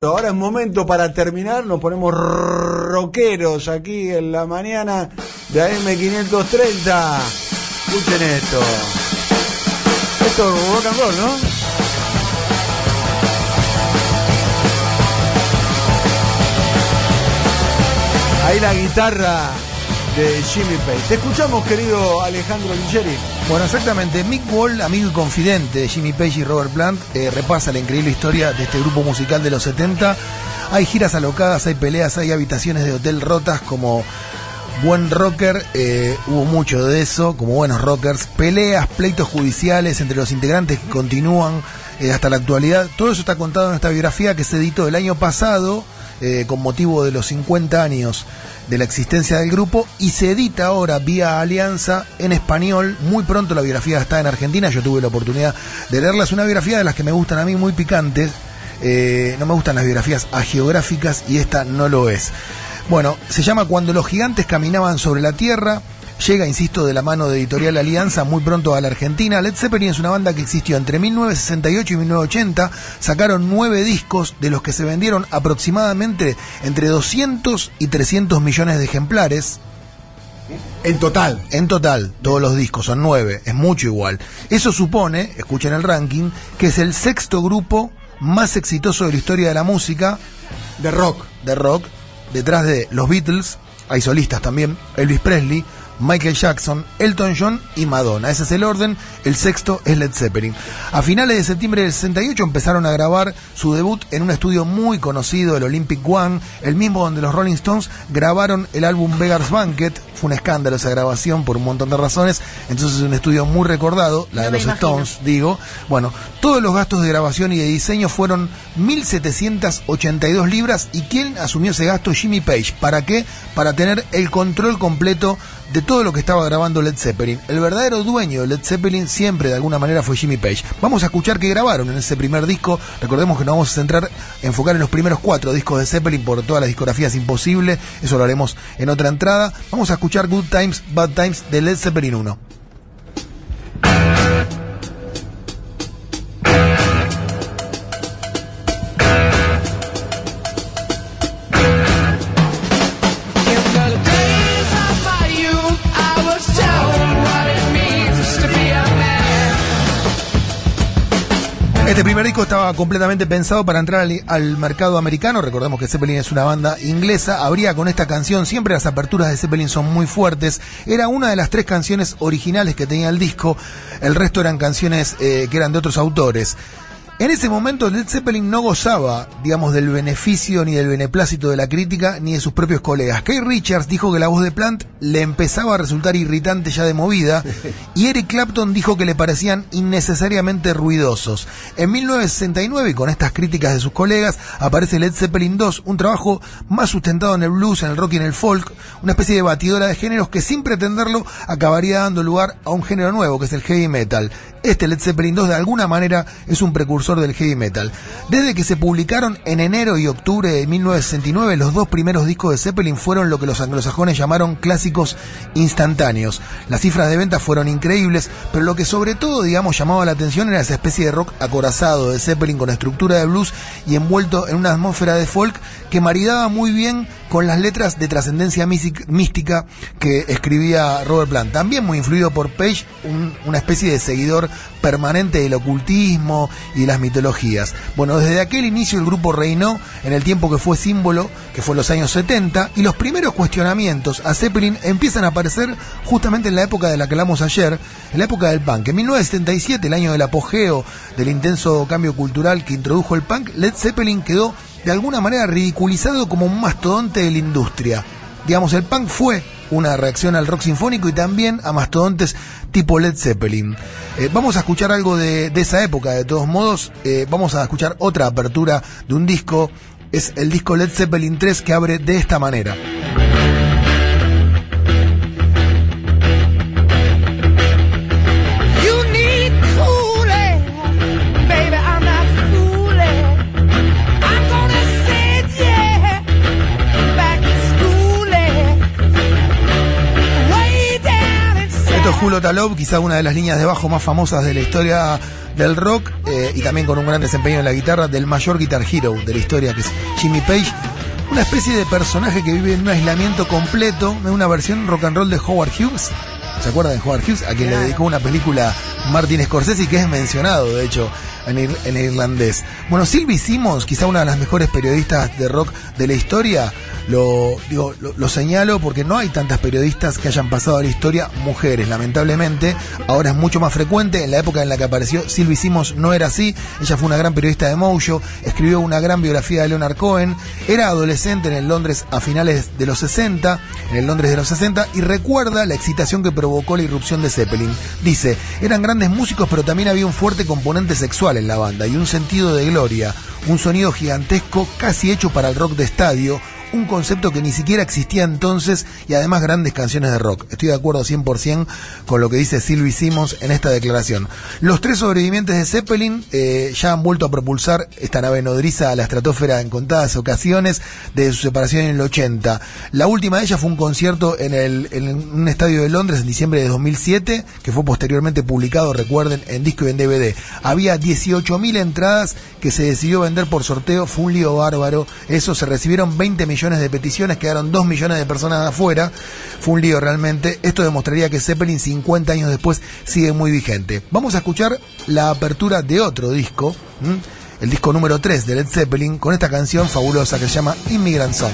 Ahora es momento para terminar, nos ponemos rockeros aquí en la mañana de AM530. Escuchen esto. Esto es rock and roll, ¿no? Ahí la guitarra de Jimmy Page. Te escuchamos, querido Alejandro Licheri. Bueno, exactamente. Mick Wall, amigo y confidente de Jimmy Page y Robert Plant, eh, repasa la increíble historia de este grupo musical de los 70. Hay giras alocadas, hay peleas, hay habitaciones de hotel rotas como buen rocker, eh, hubo mucho de eso, como buenos rockers, peleas, pleitos judiciales entre los integrantes que continúan eh, hasta la actualidad. Todo eso está contado en esta biografía que se editó el año pasado eh, con motivo de los 50 años de la existencia del grupo y se edita ahora vía Alianza en español. Muy pronto la biografía está en Argentina, yo tuve la oportunidad de leerla. Es una biografía de las que me gustan a mí muy picantes. Eh, no me gustan las biografías agiográficas y esta no lo es. Bueno, se llama Cuando los gigantes caminaban sobre la tierra. Llega, insisto, de la mano de Editorial Alianza muy pronto a la Argentina. Led Zeppelin es una banda que existió entre 1968 y 1980. Sacaron nueve discos, de los que se vendieron aproximadamente entre 200 y 300 millones de ejemplares. En total. En total, todos los discos son nueve, es mucho igual. Eso supone, escuchen el ranking, que es el sexto grupo más exitoso de la historia de la música. De rock. De rock, detrás de los Beatles, hay solistas también, Elvis Presley, Michael Jackson, Elton John y Madonna. Ese es el orden. El sexto es Led Zeppelin. A finales de septiembre del 68 empezaron a grabar su debut en un estudio muy conocido, el Olympic One, el mismo donde los Rolling Stones grabaron el álbum Beggar's Banquet. Fue un escándalo esa grabación por un montón de razones. Entonces es un estudio muy recordado, la de los Stones, digo. Bueno, todos los gastos de grabación y de diseño fueron 1.782 libras. ¿Y quién asumió ese gasto? Jimmy Page. ¿Para qué? Para tener el control completo de todo lo que estaba grabando Led Zeppelin. El verdadero dueño de Led Zeppelin siempre de alguna manera fue Jimmy Page. Vamos a escuchar qué grabaron en ese primer disco. Recordemos que nos vamos a centrar, enfocar en los primeros cuatro discos de Zeppelin por todas las discografías imposible. Eso lo haremos en otra entrada. Vamos a escuchar Good Times, Bad Times de Led Zeppelin 1. Este primer disco estaba completamente pensado para entrar al, mercado americano. Recordemos que Zeppelin es una banda inglesa. Habría con esta canción, siempre las aperturas de Zeppelin son muy fuertes. Era una de las tres canciones originales que tenía el disco. El resto eran canciones eh, que eran de otros autores. En ese momento Led Zeppelin no gozaba, digamos, del beneficio ni del beneplácito de la crítica ni de sus propios colegas. Kay Richards dijo que la voz de Plant le empezaba a resultar irritante ya de movida y Eric Clapton dijo que le parecían innecesariamente ruidosos. En 1969, con estas críticas de sus colegas, aparece Led Zeppelin 2, un trabajo más sustentado en el blues, en el rock y en el folk, una especie de batidora de géneros que sin pretenderlo acabaría dando lugar a un género nuevo, que es el heavy metal. Este Led Zeppelin 2 de alguna manera es un precursor del heavy metal. Desde que se publicaron en enero y octubre de 1969, los dos primeros discos de Zeppelin fueron lo que los anglosajones llamaron clásicos instantáneos. Las cifras de ventas fueron increíbles, pero lo que sobre todo, digamos, llamaba la atención era esa especie de rock acorazado de Zeppelin con estructura de blues y envuelto en una atmósfera de folk que maridaba muy bien con las letras de trascendencia mística que escribía Robert Plant. También muy influido por Page, un, una especie de seguidor permanente del ocultismo y las mitologías. Bueno, desde aquel inicio el grupo reinó en el tiempo que fue símbolo, que fue los años 70, y los primeros cuestionamientos a Zeppelin empiezan a aparecer justamente en la época de la que hablamos ayer, en la época del punk. En 1977, el año del apogeo del intenso cambio cultural que introdujo el punk, Led Zeppelin quedó de alguna manera ridiculizado como un mastodonte de la industria. Digamos, el punk fue una reacción al rock sinfónico y también a mastodontes tipo Led Zeppelin. Eh, vamos a escuchar algo de, esa época, de todos modos. Eh, vamos a escuchar otra apertura de un disco. Es el disco Led Zeppelin 3 que abre de esta manera. Julo Talov, quizá una de las líneas de bajo más famosas de la historia del rock eh, y también con un gran desempeño en la guitarra del mayor guitar hero de la historia, que es Jimmy Page. Una especie de personaje que vive en un aislamiento completo, en una versión rock and roll de Howard Hughes. ¿Se acuerdan de Howard Hughes? A quien le dedicó una película Martin Scorsese que es mencionado, de hecho, en, irlandés. Bueno, Sylvie Simmons, quizá una de las mejores periodistas de rock de la historia, lo, digo, lo, señalo porque no hay tantas periodistas que hayan pasado a la historia mujeres, lamentablemente. Ahora es mucho más frecuente. En la época en la que apareció Sylvie Simmons no era así. Ella fue una gran periodista de Mojo, escribió una gran biografía de Leonard Cohen. Era adolescente en el Londres a finales de los 60, en el Londres de los 60, y recuerda la excitación que provocó la irrupción de Zeppelin. Dice, eran grandes músicos, pero también había un fuerte componente sexual en la banda y un sentido de gloria, un sonido gigantesco casi hecho para el rock de estadio un concepto que ni siquiera existía entonces y además grandes canciones de rock. Estoy de acuerdo 100% con lo que dice Sylvie Simmons en esta declaración. Los tres sobrevivientes de Zeppelin eh, ya han vuelto a propulsar esta nave nodriza a la estratosfera en contadas ocasiones desde su separación en el 80. La última de ellas fue un concierto en, el, en un estadio de Londres en diciembre de 2007, que fue posteriormente publicado, recuerden, en disco y en DVD. Había 18.000 entradas que se decidió vender por sorteo, fue un lío bárbaro. Eso se recibieron 20 millones millones de peticiones, quedaron 2 millones de personas afuera. Fue un lío realmente. Esto demostraría que Zeppelin 50 años después sigue muy vigente. Vamos a escuchar la apertura de otro disco, el disco número 3 de Led Zeppelin, con esta canción fabulosa que se llama Immigrant Song.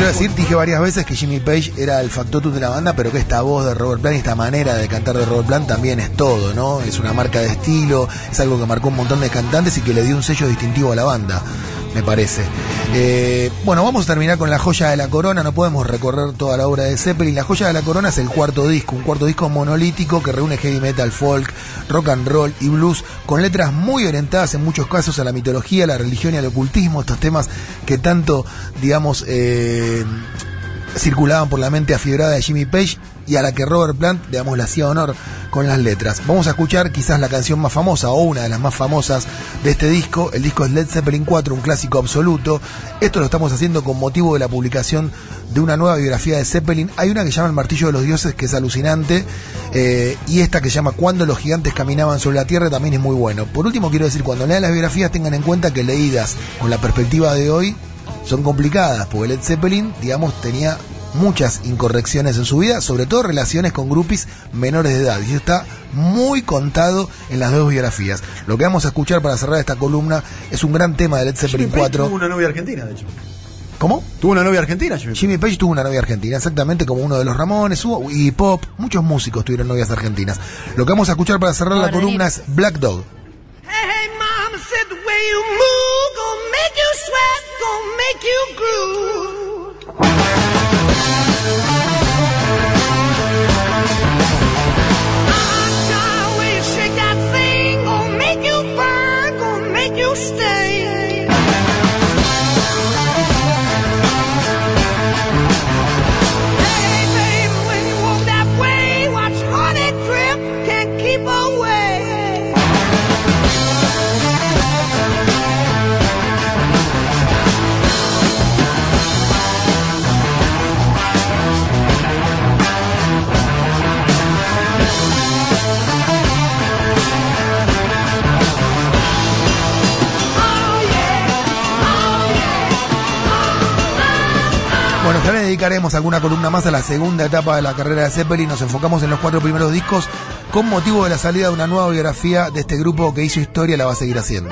Quiero decir, dije varias veces que Jimmy Page era el factotum de la banda, pero que esta voz de Robert Plant y esta manera de cantar de Robert Plant también es todo, ¿no? Es una marca de estilo, es algo que marcó un montón de cantantes y que le dio un sello distintivo a la banda me parece. Eh, bueno, vamos a terminar con La Joya de la Corona, no podemos recorrer toda la obra de Zeppelin. La Joya de la Corona es el cuarto disco, un cuarto disco monolítico que reúne heavy metal, folk, rock and roll y blues, con letras muy orientadas en muchos casos a la mitología, a la religión y al ocultismo, estos temas que tanto, digamos, eh, circulaban por la mente afibrada de Jimmy Page y a la que Robert Plant, digamos, le hacía honor con las letras. Vamos a escuchar quizás la canción más famosa o una de las más famosas de este disco. El disco es Led Zeppelin 4, un clásico absoluto. Esto lo estamos haciendo con motivo de la publicación de una nueva biografía de Zeppelin. Hay una que llama El Martillo de los Dioses, que es alucinante, eh, y esta que llama Cuando los gigantes caminaban sobre la Tierra también es muy bueno. Por último, quiero decir, cuando lean las biografías tengan en cuenta que leídas con la perspectiva de hoy son complicadas, porque Led Zeppelin, digamos, tenía muchas incorrecciones en su vida, sobre todo relaciones con grupis menores de edad. Y eso está muy contado en las dos biografías. Lo que vamos a escuchar para cerrar esta columna es un gran tema de Led Zeppelin 4. Tuvo una novia argentina, de hecho. ¿Cómo? Tuvo una novia argentina, Jimmy, Jimmy Page. tuvo una novia argentina, exactamente como uno de los Ramones, y Pop, muchos músicos tuvieron novias argentinas. Lo que vamos a escuchar para cerrar la columna es Black Dog. Hey, mama said the way you move, gonna make you sweat, gonna make you groove. Dedicaremos alguna columna más a la segunda etapa de la carrera de Zeppelin. Nos enfocamos en los cuatro primeros discos con motivo de la salida de una nueva biografía de este grupo que hizo historia y la va a seguir haciendo.